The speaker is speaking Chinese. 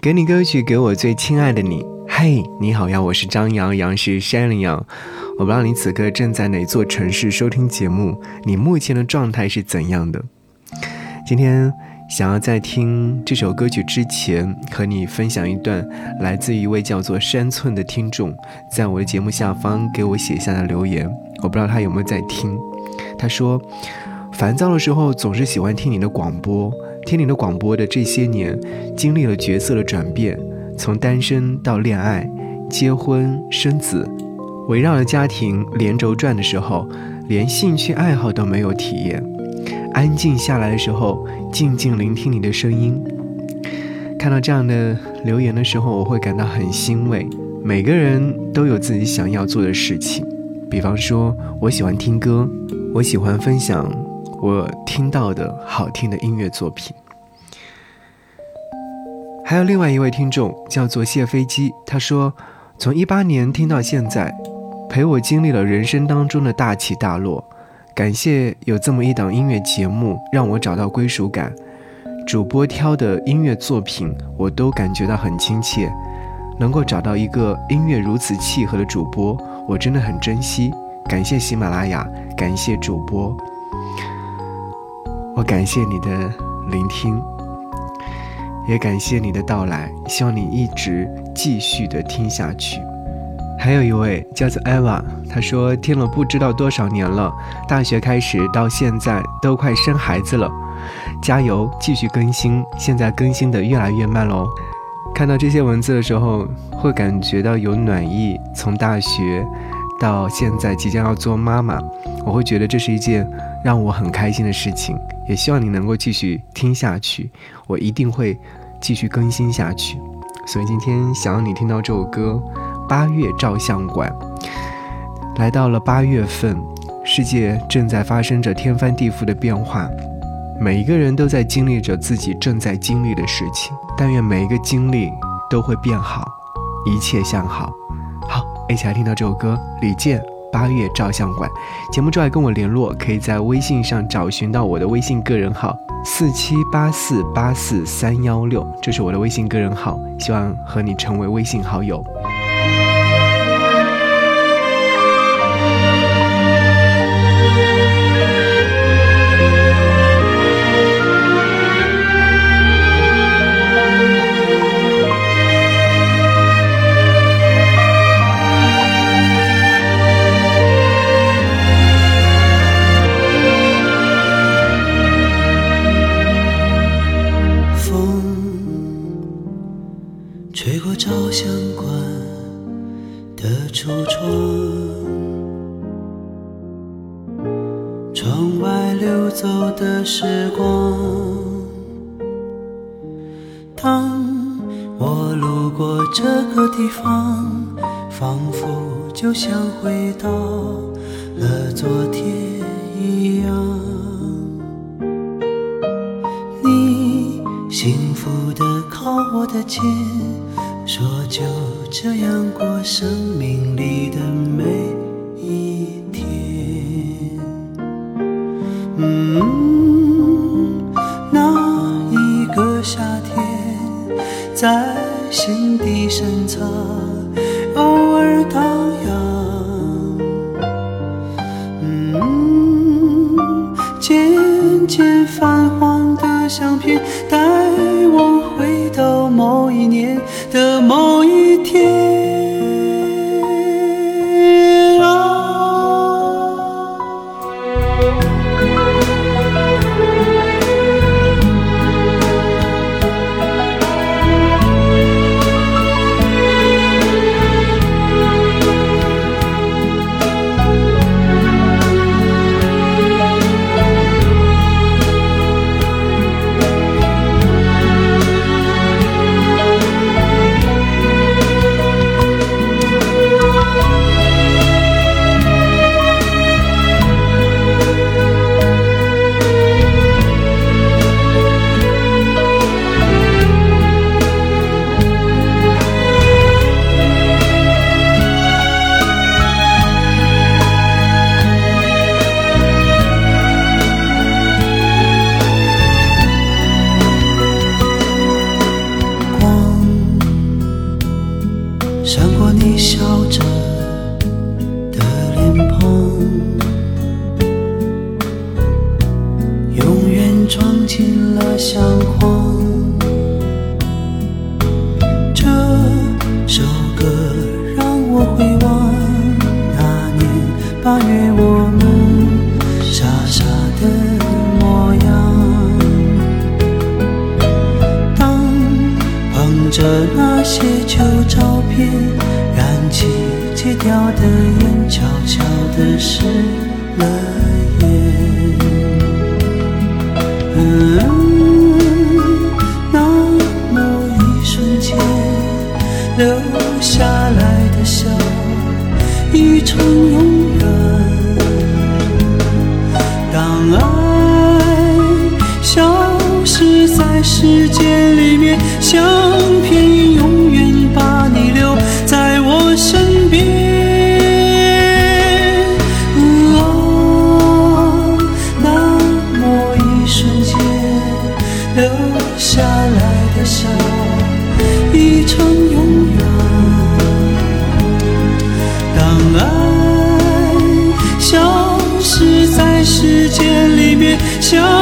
给你歌曲，给我最亲爱的你。嘿，你好呀，我是张扬，杨是山里羊。我不知道你此刻正在哪座城市收听节目，你目前的状态是怎样的？今天想要在听这首歌曲之前，和你分享一段来自一位叫做山寸的听众，在我的节目下方给我写下的留言。我不知道他有没有在听。他说，烦躁的时候总是喜欢听你的广播。听你的广播的这些年，经历了角色的转变，从单身到恋爱、结婚、生子，围绕着家庭连轴转的时候，连兴趣爱好都没有体验。安静下来的时候，静静聆听你的声音。看到这样的留言的时候，我会感到很欣慰。每个人都有自己想要做的事情，比方说，我喜欢听歌，我喜欢分享。我听到的好听的音乐作品，还有另外一位听众叫做谢飞机，他说，从一八年听到现在，陪我经历了人生当中的大起大落，感谢有这么一档音乐节目，让我找到归属感。主播挑的音乐作品，我都感觉到很亲切，能够找到一个音乐如此契合的主播，我真的很珍惜。感谢喜马拉雅，感谢主播。我感谢你的聆听，也感谢你的到来。希望你一直继续的听下去。还有一位叫做 Eva，她说听了不知道多少年了，大学开始到现在都快生孩子了，加油，继续更新。现在更新的越来越慢喽。看到这些文字的时候，会感觉到有暖意。从大学到现在即将要做妈妈，我会觉得这是一件让我很开心的事情。也希望你能够继续听下去，我一定会继续更新下去。所以今天想要你听到这首歌《八月照相馆》。来到了八月份，世界正在发生着天翻地覆的变化，每一个人都在经历着自己正在经历的事情。但愿每一个经历都会变好，一切向好。好，一起来听到这首歌，李健。八月照相馆，节目之外跟我联络，可以在微信上找寻到我的微信个人号四七八四八四三幺六，这是我的微信个人号，希望和你成为微信好友。的橱窗窗外流走的时光，当我路过这个地方，仿佛就像回到了昨天一样。你幸福的靠我的肩，说就这样过生命里的每一天。嗯，那一个夏天。在心底深藏，偶尔荡漾。嗯，渐渐泛黄的相片，带到某一年的某一天。着的脸庞，永远装进了相框。这首歌让我回望那年八月我们傻傻的模样。当捧着那些旧照片，掉的烟，悄悄地湿了眼。嗯，那么一瞬间留下来的笑，已成永远。当爱消失在时间里面，像 저